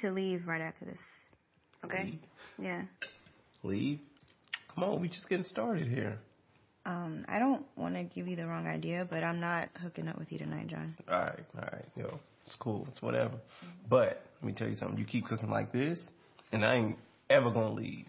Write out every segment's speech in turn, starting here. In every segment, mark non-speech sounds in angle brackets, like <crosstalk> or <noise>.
to leave right after this. Okay? Leave? Yeah. Leave? Come on, we just getting started here. Um, I don't want to give you the wrong idea, but I'm not hooking up with you tonight, John. All right, all right, yo, it's cool, it's whatever. But let me tell you something. You keep cooking like this, and I ain't ever gonna leave.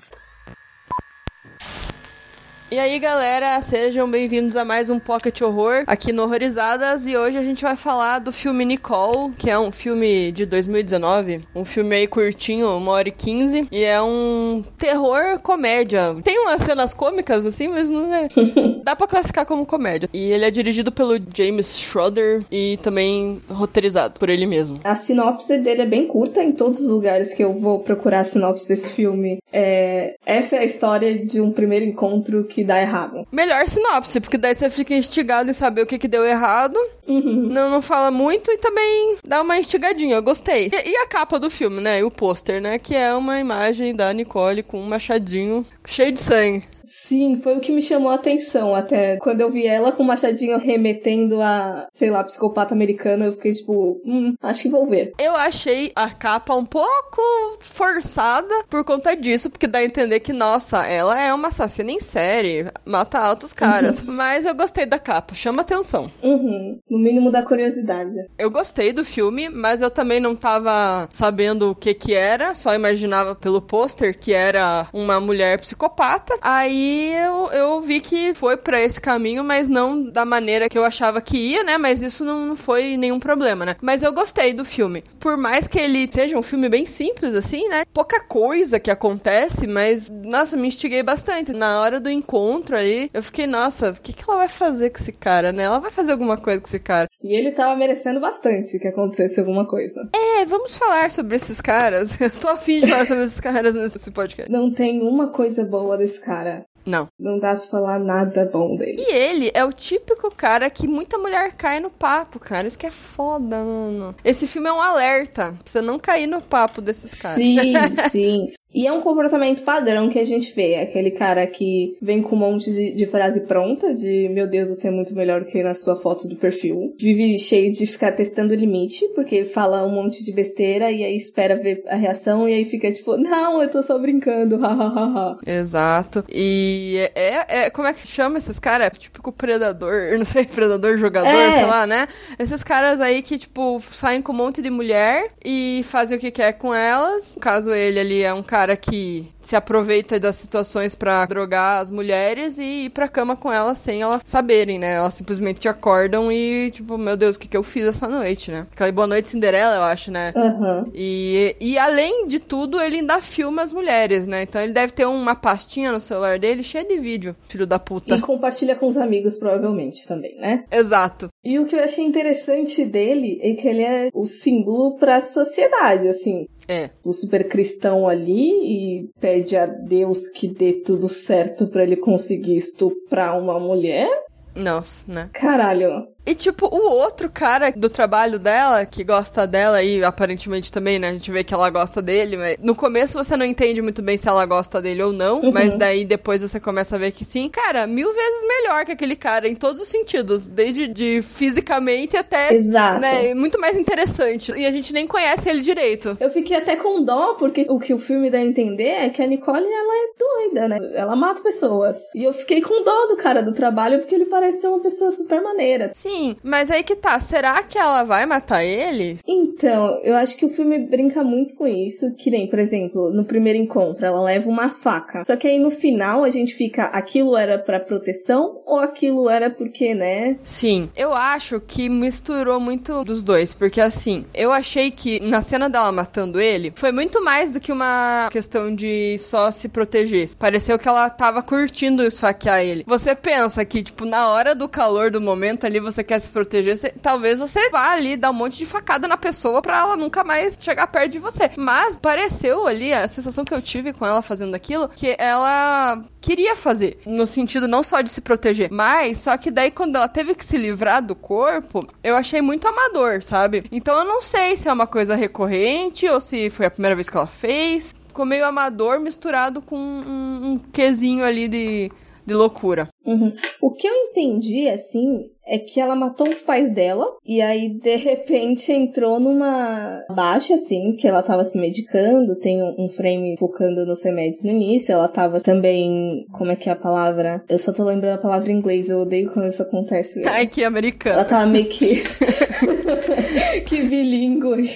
E aí, galera, sejam bem-vindos a mais um Pocket Horror aqui no Horrorizadas. E hoje a gente vai falar do filme Nicole, que é um filme de 2019. Um filme aí curtinho, uma hora e quinze. E é um terror comédia. Tem umas cenas cômicas, assim, mas não é. <laughs> Dá pra classificar como comédia. E ele é dirigido pelo James Schroeder e também roteirizado por ele mesmo. A sinopse dele é bem curta em todos os lugares que eu vou procurar a sinopse desse filme. É... Essa é a história de um primeiro encontro que dá errado. Melhor sinopse, porque daí você fica instigado em saber o que, que deu errado. Uhum. Não, não fala muito e também dá uma instigadinha. Eu gostei. E, e a capa do filme, né? E o pôster, né? Que é uma imagem da Nicole com um machadinho cheio de sangue. Sim, foi o que me chamou a atenção até. Quando eu vi ela com o machadinho remetendo a, sei lá, psicopata americana, eu fiquei tipo, hum, acho que vou ver. Eu achei a capa um pouco forçada por conta disso, porque dá a entender que, nossa, ela é uma assassina em série, mata altos caras. Mas eu gostei da capa, chama atenção. Uhum. No mínimo da curiosidade. Eu gostei do filme, mas eu também não tava sabendo o que que era, só imaginava pelo pôster que era uma mulher psicopata. Aí eu, eu vi que foi pra esse caminho, mas não da maneira que eu achava que ia, né? Mas isso não, não foi nenhum problema, né? Mas eu gostei do filme. Por mais que ele seja um filme bem simples, assim, né? Pouca coisa que acontece, mas, nossa, me instiguei bastante. Na hora do encontro aí, eu fiquei, nossa, o que, que ela vai fazer com esse cara, né? Ela vai fazer alguma coisa com esse cara. E ele tava merecendo bastante que acontecesse alguma coisa. É, vamos falar sobre esses caras. <laughs> Eu estou afim de falar sobre esses caras nesse podcast. Não tem uma coisa boa desse cara. Não. Não dá pra falar nada bom dele. E ele é o típico cara que muita mulher cai no papo, cara. Isso que é foda, mano. Esse filme é um alerta pra você não cair no papo desses caras. Sim, <laughs> sim. E é um comportamento padrão que a gente vê. Aquele cara que vem com um monte de, de, frase pronta, de meu Deus, você é muito melhor que na sua foto do perfil. Vive cheio de ficar testando o limite, porque fala um monte de besteira e aí espera ver a reação e aí fica tipo, não, eu tô só brincando, hahaha. Exato. E é, é, é, como é que chama esses caras? É típico predador, <laughs> não sei, predador jogador, É. sei lá, né? Esses caras aí que, tipo, saem com um monte de mulher e fazem o que quer com elas. No caso, ele ali é um cara que se aproveita das situações pra drogar as mulheres e ir pra cama com elas sem elas saberem, né? Elas simplesmente acordam e, tipo, meu Deus, o que, que eu fiz essa noite, né? Aquela boa noite Cinderela, eu acho, né? Aham. E, e além de tudo, ele ainda filma as mulheres, né? Então ele deve ter uma pastinha no celular dele cheia de vídeo, filho da puta. E compartilha com os amigos, provavelmente, também, né? Exato. E o que eu achei interessante dele é que ele é o símbolo pra sociedade, assim. É. O super cristão ali e pede a Deus que dê tudo certo pra ele conseguir estuprar uma mulher. Nossa, né? Caralho. E tipo, o outro cara do trabalho dela, que gosta dela e aparentemente também, né? A gente vê que ela gosta dele, mas no começo você não entende muito bem se ela gosta dele ou não, Uhum. mas daí depois você começa a ver que sim. Cara, mil vezes melhor que aquele cara em todos os sentidos, desde de fisicamente até, Exato. né, muito mais interessante. E a gente nem conhece ele direito. Eu fiquei até com dó, porque o que o filme dá a entender é que a Nicole, ela é doida, né? Ela mata pessoas. E eu fiquei com dó do cara do trabalho, porque ele parece ser uma pessoa super maneira. Sim, mas aí que tá, será que ela vai matar ele? Então, eu acho que o filme brinca muito com isso, que nem, por exemplo, no primeiro encontro, ela leva uma faca. Só que aí no final a gente fica, aquilo era pra proteção ou aquilo era porque, né? Sim, eu acho que misturou muito dos dois, porque assim, eu achei que na cena dela matando ele, foi muito mais do que uma questão de só se proteger. Pareceu que ela tava curtindo esfaquear ele. Você pensa que, tipo, na hora do calor do momento ali, você quer se proteger, você- talvez você vá ali dar um monte de facada na pessoa pra ela nunca mais chegar perto de você. Mas pareceu ali, a sensação que eu tive com ela fazendo aquilo, que ela queria fazer. No sentido não só de se proteger, mas só que daí quando ela teve que se livrar do corpo, eu achei muito amador, sabe? Então eu não sei se é uma coisa recorrente ou se foi a primeira vez que ela fez. Ficou meio amador misturado com um, um quesinho ali de de loucura. Uhum. O que eu entendi, assim, é que ela matou os pais dela e aí de repente entrou numa baixa assim, que ela tava se medicando, tem um frame focando nos remédios no início, ela tava também, como é que é a palavra? Eu só tô lembrando a palavra em inglês, eu odeio quando isso acontece. Ai, que americano. Ela tava meio que <laughs> <laughs> que bilíngue.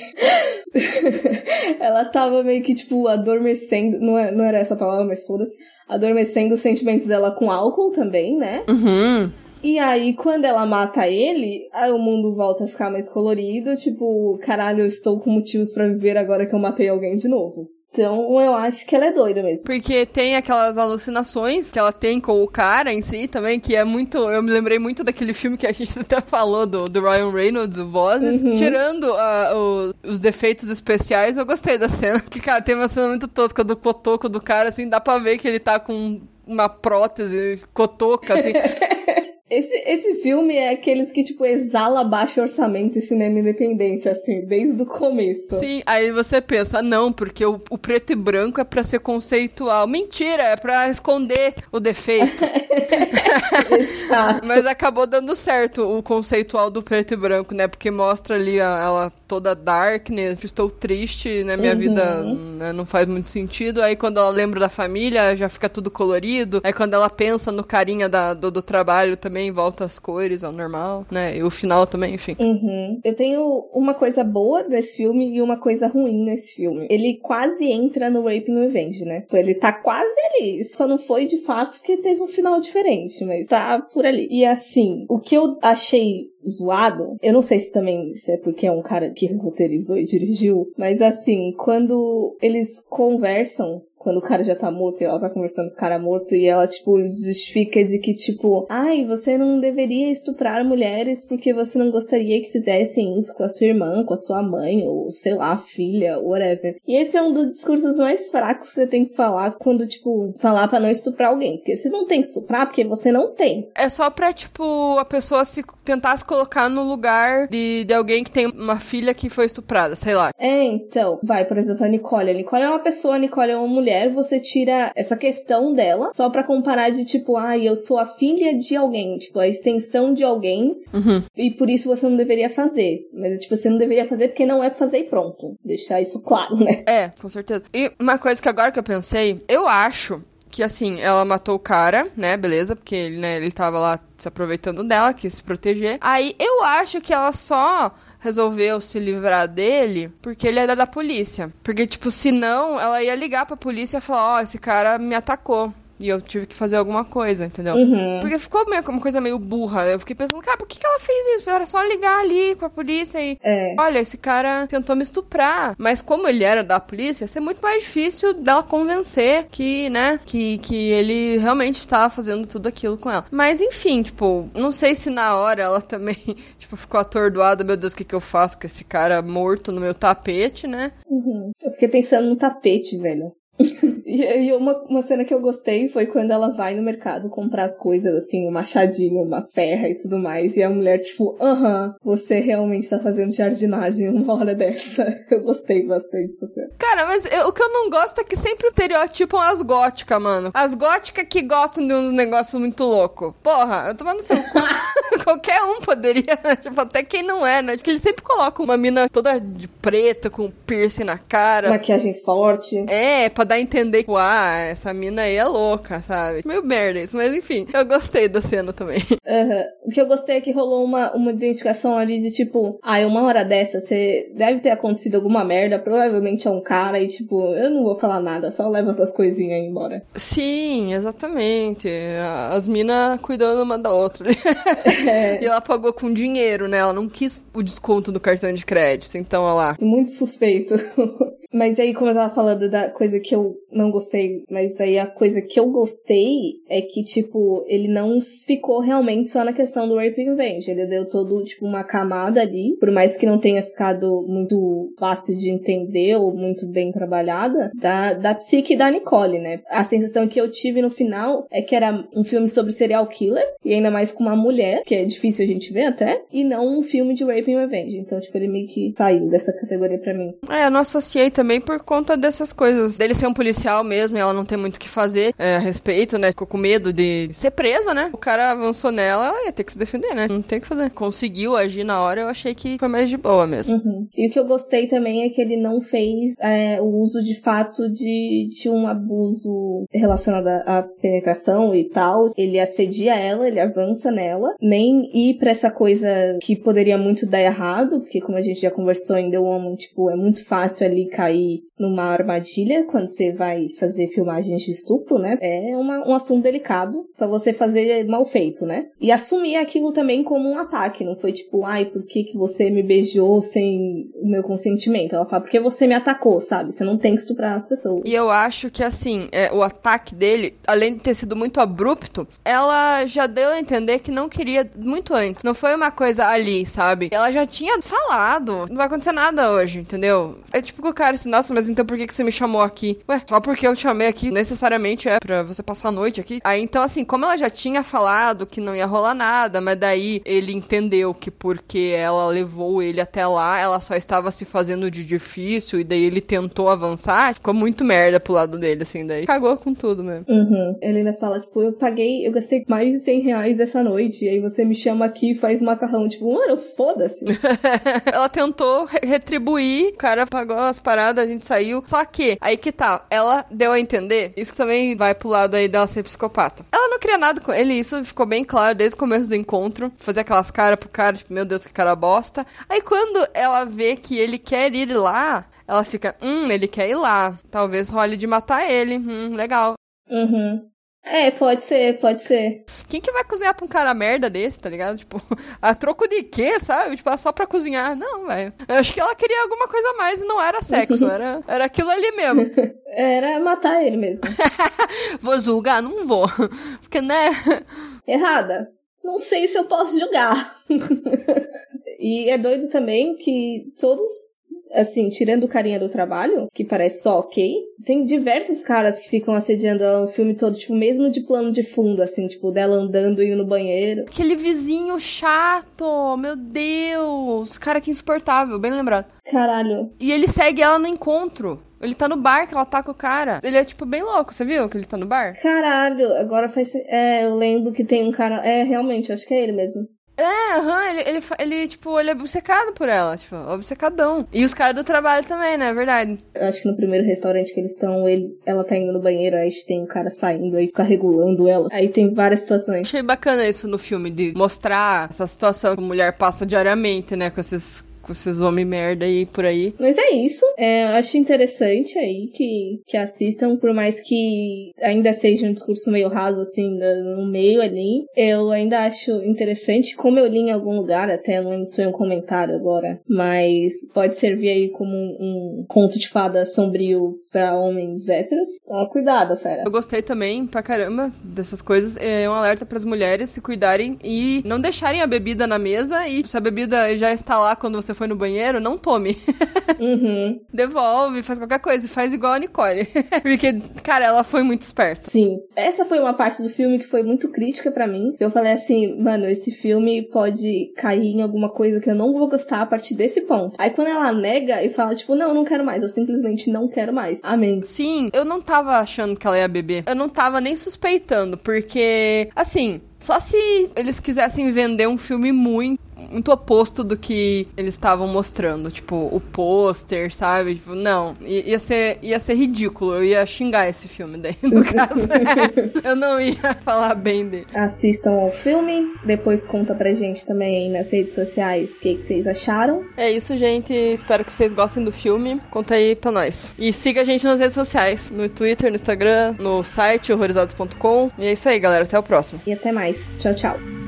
Ela tava meio que tipo adormecendo, não, é, não era essa palavra, mas foda-se adormecendo os sentimentos dela com álcool também, né? Uhum. E aí, quando ela mata ele, aí o mundo volta a ficar mais colorido, tipo, caralho, eu estou com motivos para viver agora que eu matei alguém de novo. Então eu acho que ela é doida mesmo. Porque tem aquelas alucinações que ela tem com o cara em si também, que é muito. Eu me lembrei muito daquele filme que a gente <laughs> até falou do, do Ryan Reynolds, o Vozes. Uhum. Tirando uh, o, os defeitos especiais, eu gostei da cena. <laughs> Que, cara, tem uma cena muito tosca do cotoco do cara, assim, dá pra ver que ele tá com uma prótese cotoca, assim. <laughs> Esse, esse filme é aqueles que, tipo, exala baixo orçamento e cinema independente, assim, desde o começo. Sim, aí você pensa, não, porque o, o preto e branco é para ser conceitual. Mentira, é para esconder o defeito. <laughs> Exato. Mas acabou dando certo o conceitual do preto e branco, né? Porque mostra ali a, ela toda darkness, estou triste, né? Minha uhum. vida né, não faz muito sentido. Aí quando ela lembra da família, já fica tudo colorido. Aí quando ela pensa no carinha da, do, do trabalho também, volta as cores ao normal, né? E o final também, enfim. Uhum. Eu tenho uma coisa boa nesse filme e uma coisa ruim nesse filme. Ele quase entra no Rape and Revenge, né? Ele tá quase ali. Só não foi de fato que teve um final diferente, mas tá por ali. E assim, o que eu achei zoado. Eu não sei se também se é porque é um cara que roteirizou e dirigiu, mas assim, quando eles conversam quando o cara já tá morto e ela tá conversando com o cara morto e ela, tipo, justifica de que, tipo, ai, você não deveria estuprar mulheres porque você não gostaria que fizessem isso com a sua irmã, com a sua mãe, ou sei lá, filha, whatever. E esse é um dos discursos mais fracos que você tem que falar quando, tipo, falar para não estuprar alguém. Porque você não tem que estuprar porque você não tem. É só pra, tipo, a pessoa se tentar se colocar no lugar de, de alguém que tem uma filha que foi estuprada, sei lá. É, então, vai, por exemplo, a Nicole. A Nicole é uma pessoa, a Nicole é uma mulher mulher, você tira essa questão dela só para comparar de tipo, ah, eu sou a filha de alguém, tipo, a extensão de alguém, uhum. e por isso você não deveria fazer. Mas, tipo, você não deveria fazer porque não é pra fazer e pronto. Deixar isso claro, né? É, com certeza. E uma coisa que agora que eu pensei, eu acho que assim, ela matou o cara, né? Beleza, porque ele, né, ele tava lá se aproveitando dela, quis se proteger. Aí eu acho que ela só resolveu se livrar dele porque ele era da polícia. Porque, tipo, senão ela ia ligar pra polícia e falar: Ó, oh, esse cara me atacou. E eu tive que fazer alguma coisa, entendeu? Uhum. Porque ficou meio, uma coisa meio burra. Eu fiquei pensando, cara, por que, que ela fez isso? Era só ligar ali com a polícia e. É. Olha, esse cara tentou me estuprar. Mas como ele era da polícia, ia ser muito mais difícil dela convencer que, né, que, que ele realmente estava fazendo tudo aquilo com ela. Mas enfim, tipo, não sei se na hora ela também, <laughs> tipo, ficou atordoada, meu Deus, o que, que eu faço com esse cara morto no meu tapete, né? Uhum. Eu fiquei pensando no tapete, velho. E, uma, uma cena que eu gostei foi quando ela vai no mercado comprar as coisas, assim, um machadinho, uma serra e tudo mais, e a mulher, tipo, aham, você realmente tá fazendo jardinagem uma hora dessa. <laughs> Eu gostei bastante dessa cena. Cara, mas eu, o que eu não gosto é que sempre estereotipam as góticas, mano. As góticas que gostam de uns negócios muito loucos. Porra, eu tô no seu cu. Qualquer um poderia, tipo, até quem não é, né? Porque eles sempre colocam uma mina toda de preta, com piercing na cara. Maquiagem forte. É, pra dar a entender que, ah, essa mina aí é louca, sabe? Meio merda isso, mas enfim, eu gostei da cena também. <laughs> Uhum. O que eu gostei é que rolou uma, uma identificação ali de tipo, ah, uma hora dessa, você deve ter acontecido alguma merda, provavelmente é um cara, e tipo, eu não vou falar nada, só leva tuas coisinhas aí embora. Sim, exatamente. As minas cuidando uma da outra. <laughs> É. e ela pagou com dinheiro, né? Ela não quis o desconto do cartão de crédito, então, olha lá. Muito suspeito. <laughs> Mas aí, como eu tava falando da coisa que eu não gostei, mas aí a coisa que eu gostei é que, tipo, ele não ficou realmente só na questão do Rape Revenge. Ele deu todo, tipo, uma camada ali, por mais que não tenha ficado muito fácil de entender ou muito bem trabalhada, da, da psique da Nicole, né? A sensação que eu tive no final é que era um filme sobre serial killer, e ainda mais com uma mulher, que é difícil a gente ver até, e não um filme de Rape Revenge. Então, tipo, ele meio que saiu dessa categoria pra mim. É, eu não associei também também por conta dessas coisas. Dele ser um policial mesmo e ela não ter muito o que fazer é, a respeito, né? Ficou com medo de ser presa, né? O cara avançou nela, ela ia ter que se defender, né? Não tem o que fazer. Conseguiu agir na hora, eu achei que foi mais de boa mesmo. Uhum. E o que eu gostei também é que ele não fez é, o uso de fato de, de um abuso relacionado à penetração e tal. Ele assedia ela, ele avança nela, nem ir pra essa coisa que poderia muito dar errado, porque como a gente já conversou em The Woman, tipo, é muito fácil ali cair numa armadilha quando você vai fazer filmagens de estupro, né? É uma, um assunto delicado para você fazer mal feito, né? E assumir aquilo também como um ataque, não foi tipo, ai, por que, que você me beijou sem o meu consentimento? Ela fala, porque você me atacou, sabe? Você não tem que estuprar as pessoas. E eu acho que, assim, é, o ataque dele, além de ter sido muito abrupto, ela já deu a entender que não queria muito antes. Não foi uma coisa ali, sabe? Ela já tinha falado, não vai acontecer nada hoje, entendeu? É tipo que o cara assim, nossa, mas então por que, que você me chamou aqui? Ué, só porque eu te chamei aqui, necessariamente é pra você passar a noite aqui. Aí então, assim, como ela já tinha falado que não ia rolar nada, mas daí ele entendeu que porque ela levou ele até lá, ela só estava se fazendo de difícil, e daí ele tentou avançar, ficou muito merda pro lado dele, assim, daí cagou com tudo mesmo. Uhum. Ele ainda fala, tipo, eu paguei, eu gastei mais de 100 reais essa noite, e aí você me chama aqui e faz macarrão. Tipo, mano, foda-se. <laughs> ela tentou re retribuir, o cara pagou as paradas, a gente saiu. Só que, aí que tá, ela deu a entender, isso também vai pro lado aí dela ser psicopata. Ela não queria nada com ele, isso ficou bem claro desde o começo do encontro. Fazer aquelas caras pro cara, tipo, meu Deus, que cara bosta. Aí quando ela vê que ele quer ir lá, ela fica, hum, ele quer ir lá. Talvez role de matar ele. Hum, legal. Uhum. É, pode ser, pode ser. Quem que vai cozinhar pra um cara merda desse, tá ligado? Tipo, <laughs> a troco de quê, sabe? Tipo, só pra cozinhar. Não, velho. Eu acho que ela queria alguma coisa a mais e não era sexo, era, era aquilo ali mesmo. <laughs> Era matar ele mesmo. <laughs> vou julgar? Não vou. Porque, né? Errada. Não sei se eu posso julgar. e é doido também que todos assim, tirando o carinha do trabalho, que parece só ok, tem diversos caras que ficam assediando ela o filme todo, tipo, mesmo de plano de fundo, assim, tipo, dela andando e indo no banheiro. Aquele vizinho chato, meu Deus, cara que insuportável, bem lembrado. Caralho. E ele segue ela no encontro. Ele tá no bar que ela tá com o cara. Ele é, tipo, bem louco, você viu que ele tá no bar? Caralho, agora faz. É, eu lembro que tem um cara. É, realmente, acho que é ele mesmo. É, aham, uhum, ele, ele, ele, tipo, ele é obcecado por ela, tipo, obcecadão. E os caras do trabalho também, né? É verdade. Eu acho que no primeiro restaurante que eles estão, ele, ela tá indo no banheiro, aí tem um cara saindo, aí fica regulando ela. Aí tem várias situações. Achei bacana isso no filme, de mostrar essa situação que a mulher passa diariamente, né? Com esses com esses homens merda aí por aí. Mas é isso. É, acho interessante aí que, que assistam, por mais que ainda seja um discurso meio raso, assim, no meio ali. Eu ainda acho interessante, como eu li em algum lugar, até não lembro se foi um comentário agora, mas pode servir aí como um, um conto de fada sombrio para homens héteros. Então, cuidado, fera. Eu gostei também pra caramba dessas coisas. É um alerta para as mulheres se cuidarem e não deixarem a bebida na mesa e se a bebida já está lá quando você foi no banheiro, não tome. <laughs> Uhum. Devolve, faz qualquer coisa, faz igual a Nicole. <laughs> Porque, cara, ela foi muito esperta. Sim. Essa foi uma parte do filme que foi muito crítica para mim. Eu falei assim, mano, esse filme pode cair em alguma coisa que eu não vou gostar a partir desse ponto. Aí quando ela nega e fala, tipo, não, eu não quero mais, eu simplesmente não quero mais. Amém. Sim, eu não tava achando que ela ia beber. Eu não tava nem suspeitando, porque, assim, só se eles quisessem vender um filme muito muito oposto do que eles estavam mostrando. Tipo, o pôster, sabe? Tipo, não. Ia ser, ia ser ridículo. Eu ia xingar esse filme daí, no <laughs> caso. eu não ia <laughs> falar bem dele. Assistam ao filme. Depois conta pra gente também nas redes sociais o que, que vocês acharam. É isso, gente. Espero que vocês gostem do filme. Conta aí pra nós. E siga a gente nas redes sociais. No Twitter, no Instagram, no site horrorizados.com. E é isso aí, galera. Até o próximo. E até mais. Tchau, tchau.